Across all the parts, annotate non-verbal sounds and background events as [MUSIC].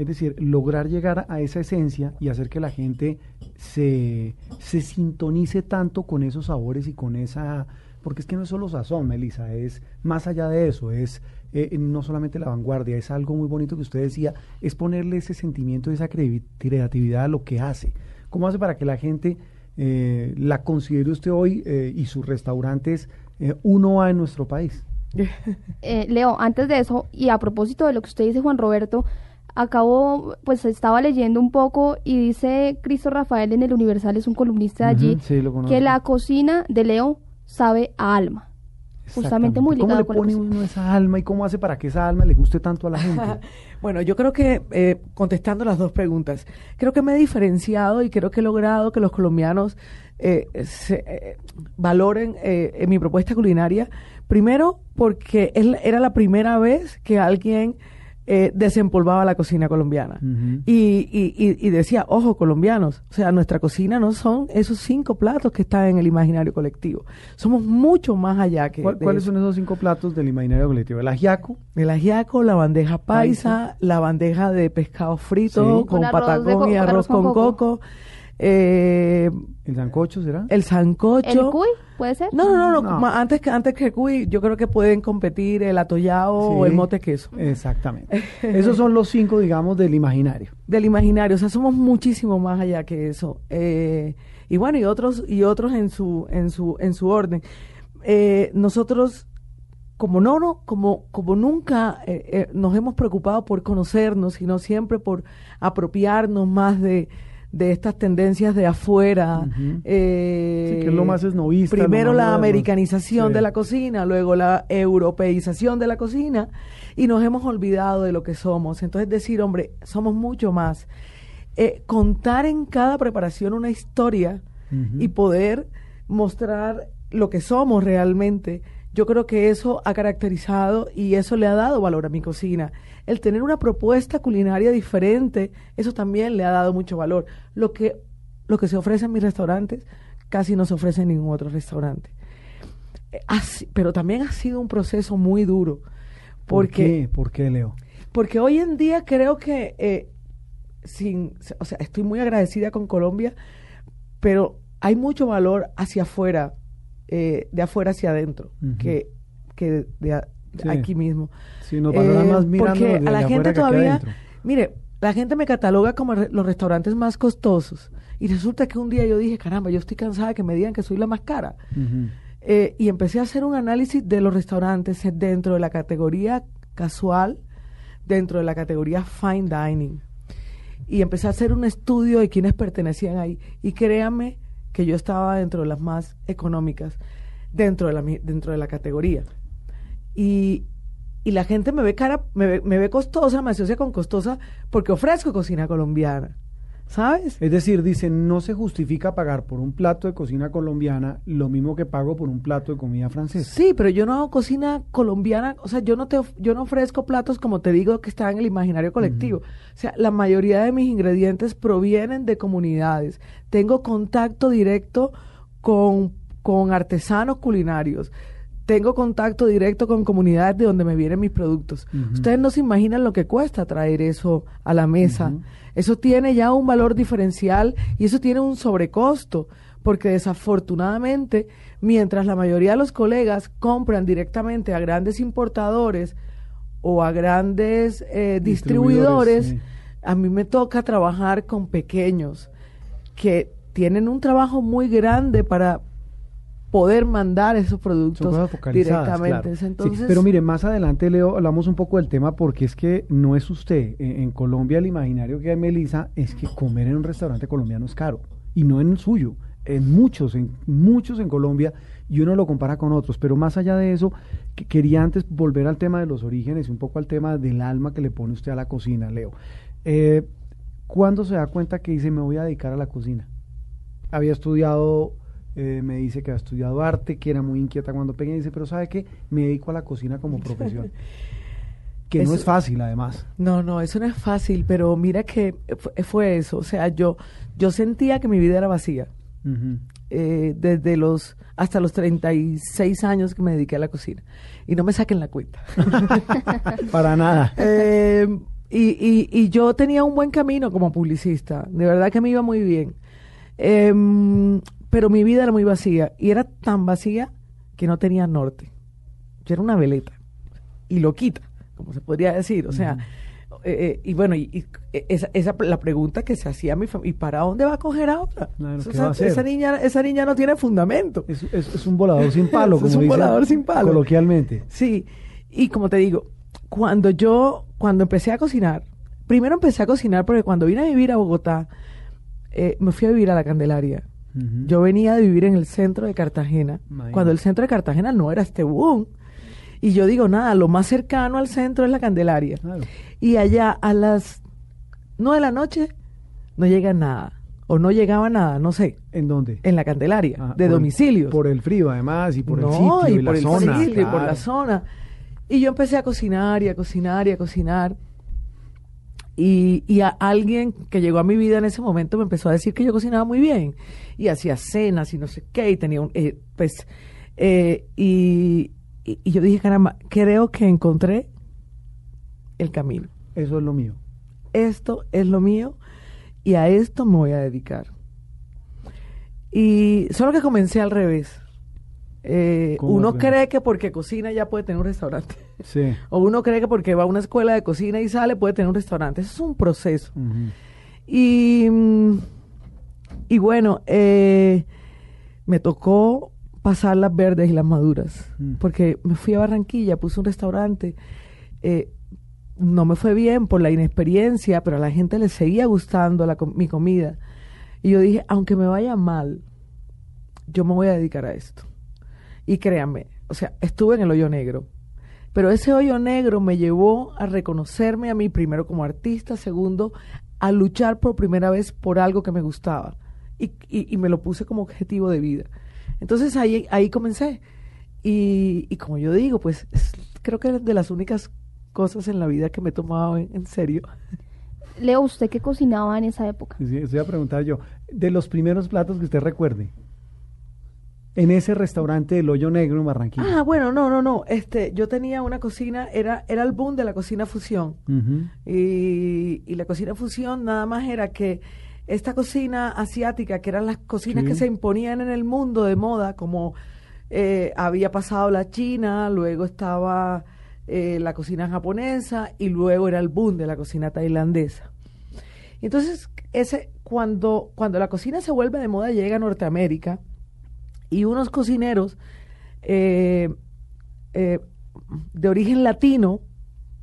es decir, lograr llegar a esa esencia y hacer que la gente se, se sintonice tanto con esos sabores y con esa... Porque es que no es solo sazón, Melissa, es más allá de eso, es eh, no solamente la vanguardia, es algo muy bonito que usted decía, es ponerle ese sentimiento, esa crevi- creatividad a lo que hace. ¿Cómo hace para que la gente eh, la considere usted hoy eh, y sus restaurantes eh, uno A en nuestro país? [LAUGHS] Eh, Leo, antes de eso, y a propósito de lo que usted dice, Juan Roberto, acabo, pues estaba leyendo un poco y dice Cristo Rafael en el Universal, es un columnista de allí, sí, que la cocina de Leo sabe a alma. Justamente muy ¿Cómo ligado le con la pone uno esa alma y cómo hace para que esa alma le guste tanto a la gente? [LAUGHS] Bueno, yo creo que, eh, contestando las dos preguntas, creo que me he diferenciado y creo que he logrado que los colombianos eh, se, eh, valoren eh, en mi propuesta culinaria. Primero, porque era la primera vez que alguien eh, desempolvaba la cocina colombiana. Y, y, y- y decía, ojo, colombianos, o sea, nuestra cocina no son esos cinco platos que están en el imaginario colectivo. Somos mucho más allá que ¿Cuál- ¿Cuáles eso. son esos cinco platos del imaginario colectivo? El ajiaco, El ajiaco, la bandeja paisa, la bandeja de pescado frito Sí. con Con patacón y con arroz arroz con con coco, coco. Eh, el sancocho, ¿será? el sancocho. ¿El cuy puede ser? No, no, no, no, antes que antes que el cuy, yo creo que pueden competir el atollado o el mote queso. Exactamente. Esos son los cinco, digamos, del imaginario. [LAUGHS] del imaginario, o sea, somos muchísimo más allá que eso. Eh, y bueno, y otros y otros en su en su en su orden. Eh, nosotros como no, no como como nunca eh, eh, nos hemos preocupado por conocernos, sino siempre por apropiarnos más de de estas tendencias de afuera. Ujú. eh, Sí, que es lo más esnovista, Primero la americanización Sí. de la cocina, luego la europeización de la cocina, y nos hemos olvidado de lo que somos. Entonces decir, hombre, somos mucho más. Eh, contar en cada preparación una historia y poder mostrar lo que somos realmente, yo creo que eso ha caracterizado y eso le ha dado valor a mi cocina. El tener una propuesta culinaria diferente, eso también le ha dado mucho valor. Lo que, lo que se ofrece en mis restaurantes casi no se ofrece en ningún otro restaurante. Eh, así- pero también ha sido un proceso muy duro. ¿Por Porque, qué? ¿Por qué, Leo? porque hoy en día creo que, eh, sin, o sea, estoy muy agradecida con Colombia, pero hay mucho valor hacia afuera, eh, de afuera hacia adentro, que, que de a- Sí. aquí mismo. Nos valoran Eh, más porque a la gente todavía, mire, la gente me cataloga como re- los restaurantes más costosos. Y resulta que un día yo dije, caramba, yo estoy cansada de que me digan que soy la más cara. Eh, y empecé a hacer un análisis de los restaurantes dentro de la categoría casual, dentro de la categoría fine dining. Y empecé a hacer un estudio de quienes pertenecían ahí. Y créanme que yo estaba dentro de las más económicas, dentro de la, dentro de la categoría. Y, y la gente me ve cara, me ve, me ve costosa, me asocia con costosa porque ofrezco cocina colombiana. ¿Sabes? Es decir, dice, no se justifica pagar por un plato de cocina colombiana lo mismo que pago por un plato de comida francesa. Sí, pero yo no hago cocina colombiana, o sea, yo no te yo no ofrezco platos como te digo que están en el imaginario colectivo. O sea, la mayoría de mis ingredientes provienen de comunidades. Tengo contacto directo con, con artesanos culinarios. Tengo contacto directo con comunidades de donde me vienen mis productos. Ustedes no se imaginan lo que cuesta traer eso a la mesa. Eso tiene ya un valor diferencial y eso tiene un sobrecosto, porque desafortunadamente, mientras la mayoría de los colegas compran directamente a grandes importadores o a grandes eh, Distribuidores, distribuidores, sí. a mí me toca trabajar con pequeños que tienen un trabajo muy grande para poder mandar esos productos directamente. claro. Sí, Entonces, pero mire, más adelante, Leo, hablamos un poco del tema porque es que no es usted. En, en Colombia el imaginario que hay, Melissa, es que comer en un restaurante colombiano es caro. Y no en el suyo. En muchos, en muchos en Colombia y uno lo compara con otros. Pero más allá de eso, que- quería antes volver al tema de los orígenes y un poco al tema del alma que le pone usted a la cocina, Leo. Eh, ¿Cuándo se da cuenta que dice me voy a dedicar a la cocina? Había estudiado, eh, me dice que había estudiado arte, que era muy inquieta cuando pequeña, y dice, pero ¿sabe qué? Me dedico a la cocina como [LAUGHS] profesión. Que no es fácil, además. No, no, eso no es fácil, pero mira que fue, eso. O sea, yo, yo sentía que mi vida era vacía. Eh, desde los hasta los 36 años que me dediqué a la cocina. Y no me saquen la cuenta. [LAUGHS] Para nada. Eh, y, y, y yo tenía un buen camino como publicista. De verdad que me iba muy bien. Em, pero mi vida era muy vacía. Y era tan vacía que no tenía norte. Yo era una veleta. Y loquita, como se podría decir. O sea, eh, eh, y bueno, y, y esa, esa la pregunta que se hacía a mi familia, ¿y para dónde va a coger ahora? Claro, O ¿qué sea, va a hacer? esa niña, esa niña no tiene fundamento. Es, es- es un volador sin palo, [LAUGHS] Es como un dicen volador sin palo. coloquialmente. Sí, y como te digo, cuando yo, cuando empecé a cocinar, primero empecé a cocinar porque cuando vine a vivir a Bogotá, eh, me fui a vivir a la Candelaria. Yo venía de vivir en el centro de Cartagena, Imagínate. cuando el centro de Cartagena no era este boom. Y yo digo, nada, lo más cercano al centro es la Candelaria. Claro. Y allá a las nueve de la noche no llega nada, o no llegaba nada, no sé, ¿En dónde? en la Candelaria, Ah, de domicilios. Por el frío, además, y por el sitio y, y la por el zona. sitio y por la zona. Y yo empecé a cocinar y a cocinar y a cocinar. Y, y a alguien que llegó a mi vida en ese momento me empezó a decir que yo cocinaba muy bien. Y hacía cenas y no sé qué. Y tenía un. eh, pues. eh, y, y- y yo dije, caramba, creo que encontré el camino. Eso es lo mío. Esto es lo mío y a esto me voy a dedicar. Y solo que comencé al revés. Eh, ¿Cómo uno cree que porque cocina ya puede tener un restaurante. [LAUGHS] Sí. O uno cree que porque va a una escuela de cocina y sale puede tener un restaurante. Eso es un proceso. Y, mm, y bueno, eh, me tocó pasar las verdes y las maduras. Mm. Porque me fui a Barranquilla, puse un restaurante. eh, no me fue bien por la inexperiencia, pero a la gente le seguía gustando la mi comida. Y yo dije, aunque me vaya mal, yo me voy a dedicar a esto. Y créanme, o sea, estuve en el hoyo negro. Pero ese hoyo negro me llevó a reconocerme a mí primero como artista, segundo, a luchar por primera vez por algo que me gustaba. Y, y- y me lo puse como objetivo de vida. Entonces ahí, ahí comencé. Y, y como yo digo, pues es- creo que es de las únicas cosas en la vida que me he tomado en, en serio. Leo, ¿usted qué cocinaba en esa época? Sí, a preguntar yo. De los primeros platos que usted recuerde. En ese restaurante del Hoyo Negro en Barranquilla. Ah, bueno, no, no, no. Este, yo tenía una cocina, era, era el boom de la cocina fusión. Y, y la cocina fusión nada más era que esta cocina asiática, que eran las cocinas Sí. que se imponían en el mundo de moda, como eh, había pasado la china, luego estaba eh, la cocina japonesa y luego era el boom de la cocina tailandesa. Entonces, ese, cuando, cuando la cocina se vuelve de moda, llega a Norteamérica y unos cocineros eh, eh, de origen latino,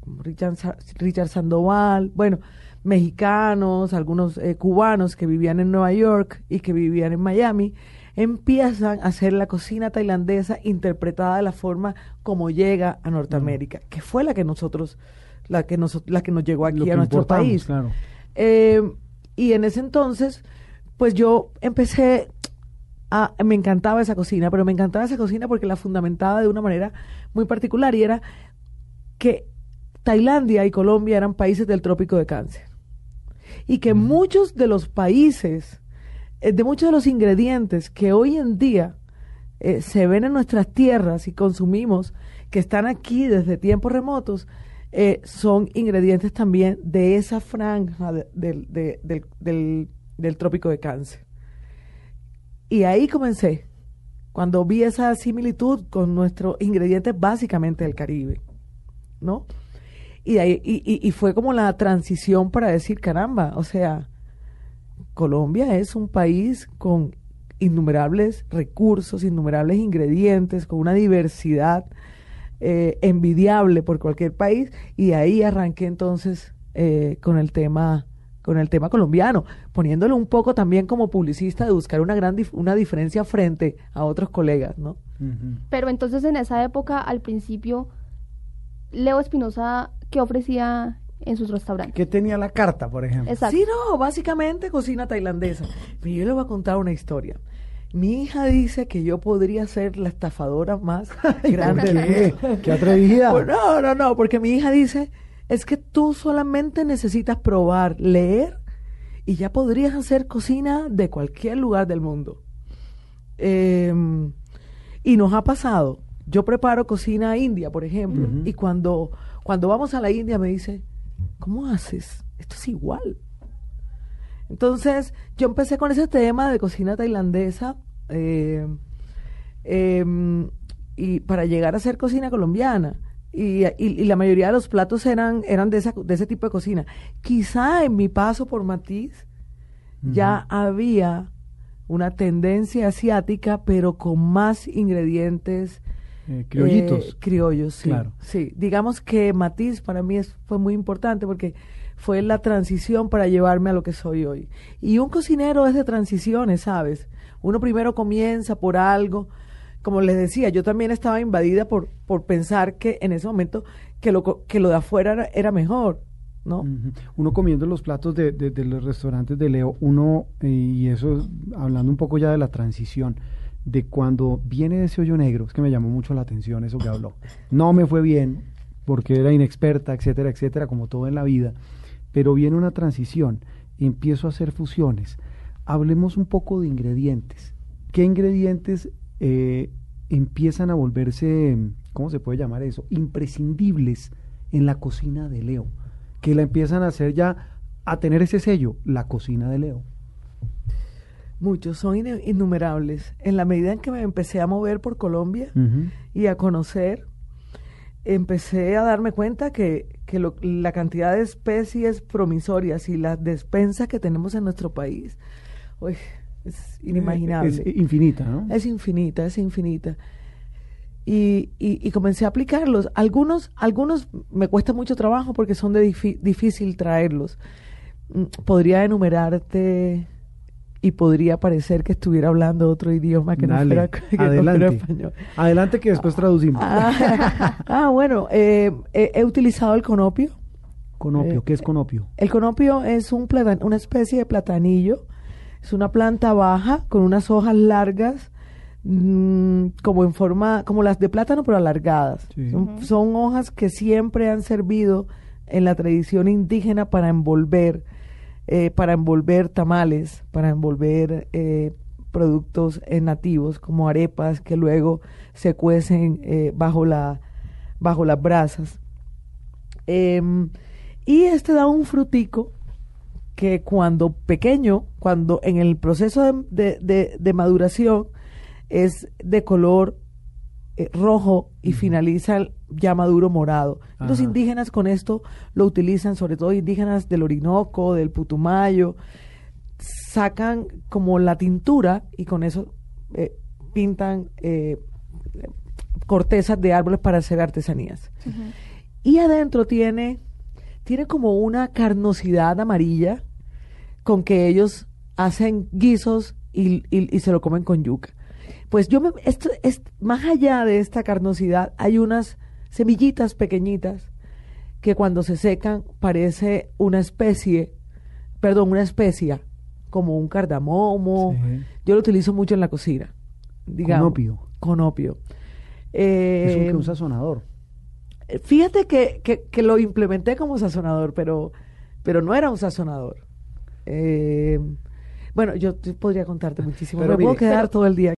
como Richard, Richard Sandoval, bueno, mexicanos, algunos eh, cubanos que vivían en Nueva York y que vivían en Miami, empiezan a hacer la cocina tailandesa interpretada de la forma como llega a Norteamérica, que fue la que nosotros, la que nos, la que nos llegó aquí a nuestro país. Claro. Eh, y en ese entonces, pues yo empecé a, me encantaba esa cocina, pero me encantaba esa cocina porque la fundamentaba de una manera muy particular y era que Tailandia y Colombia eran países del trópico de cáncer y que muchos de los países, eh, de muchos de los ingredientes que hoy en día eh, se ven en nuestras tierras y consumimos, que están aquí desde tiempos remotos, eh, son ingredientes también de esa franja de- del- de- del, del- del trópico de cáncer. Y ahí comencé, cuando vi esa similitud con nuestros ingredientes básicamente del Caribe, ¿no? Y, ahí, y fue como la transición para decir, caramba, o sea, Colombia es un país con innumerables recursos, innumerables ingredientes, con una diversidad eh, envidiable por cualquier país, y ahí arranqué entonces eh, con el tema con el tema colombiano, poniéndolo un poco también como publicista de buscar una gran dif- una diferencia frente a otros colegas, ¿no? Pero entonces en esa época, al principio, Leo Espinosa, ¿qué ofrecía en sus restaurantes? ¿Qué tenía la carta, por ejemplo? Exacto. Sí, no, básicamente cocina tailandesa. Pero yo le voy a contar una historia. Mi hija dice que yo podría ser la estafadora más [LAUGHS] grande. ¿Qué atrevida? Pues [LAUGHS] no, no, no, porque mi hija dice, es que tú solamente necesitas probar, leer, y ya podrías hacer cocina de cualquier lugar del mundo. Em, y nos ha pasado. Yo preparo cocina india, por ejemplo, y cuando, cuando vamos a la India me dice, ¿cómo haces? Esto es igual. Entonces, yo empecé con ese tema de cocina tailandesa eh, em, y para llegar a hacer cocina colombiana. Y, y- y la mayoría de los platos eran, eran de, esa, de ese tipo de cocina. Quizá en mi paso por Matiz ya había una tendencia asiática, pero con más ingredientes Eh, criollitos. eh, criollos, sí. Claro. Sí, digamos que Matiz para mí es- fue muy importante porque fue la transición para llevarme a lo que soy hoy. Y un cocinero es de transiciones, ¿sabes? Uno primero comienza por algo. Como les decía, yo también estaba invadida por, por pensar que en ese momento que lo, que lo de afuera era, mejor, ¿no? Uno comiendo los platos de, de- los restaurantes de Leo, uno, eh, y eso es hablando un poco ya de la transición, de cuando viene ese hoyo negro, es que me llamó mucho la atención eso que habló. No me fue bien, porque era inexperta, etcétera, etcétera, como todo en la vida, pero viene una transición, empiezo a hacer fusiones. Hablemos un poco de ingredientes. ¿Qué ingredientes eh, empiezan a volverse, ¿cómo se puede llamar eso? Imprescindibles en la cocina de Leo, que la empiezan a hacer ya, a tener ese sello, la cocina de Leo. Muchos, son innumerables. En la medida en que me empecé a mover por Colombia y a conocer, empecé a darme cuenta que, que lo- la cantidad de especies promisorias y la despensa que tenemos en nuestro país uy, es inimaginable. Es infinita, ¿no? Es infinita, es infinita. Y, y, y comencé a aplicarlos. Algunos, algunos me cuesta mucho trabajo porque son de difícil traerlos. Mm, Podría enumerarte y podría parecer que estuviera hablando otro idioma que Dale, no fuera, [LAUGHS] que no fuera adelante. español. Adelante que después traducimos. Ah, [LAUGHS] ah, bueno, eh, he, he utilizado el conopio. Conopio, eh, ¿qué es conopio? El conopio es un platan- una especie de platanillo. Es una planta baja con unas hojas largas, mm, como en forma, como las de plátano, pero alargadas. Sí. Son, son hojas que siempre han servido en la tradición indígena para envolver, eh, para envolver tamales, para envolver eh, productos eh, nativos como arepas que luego se cuecen eh, bajo la bajo las brasas. Em, y este da un frutico que cuando pequeño, cuando en el proceso de, de- de- de maduración es de color eh, rojo y finaliza el- ya maduro morado. Los indígenas con esto lo utilizan, sobre todo indígenas del Orinoco, del Putumayo, sacan como la tintura y con eso eh, pintan eh, cortezas de árboles para hacer artesanías. Y adentro tiene, tiene como una carnosidad amarilla con que ellos hacen guisos y, y- y se lo comen con yuca. Pues yo me, esto es más allá de esta carnosidad hay unas semillitas pequeñitas que cuando se secan parece una especie, perdón, una especia como un cardamomo. Sí. Yo lo utilizo mucho en la cocina. Digamos, Conopio. Conopio. Es un, Eh, que un sazonador. Fíjate que, que, que lo implementé como sazonador, pero, pero no era un sazonador. Eh, bueno, yo podría contarte muchísimo, Pero me puedo mire- quedar todo el día.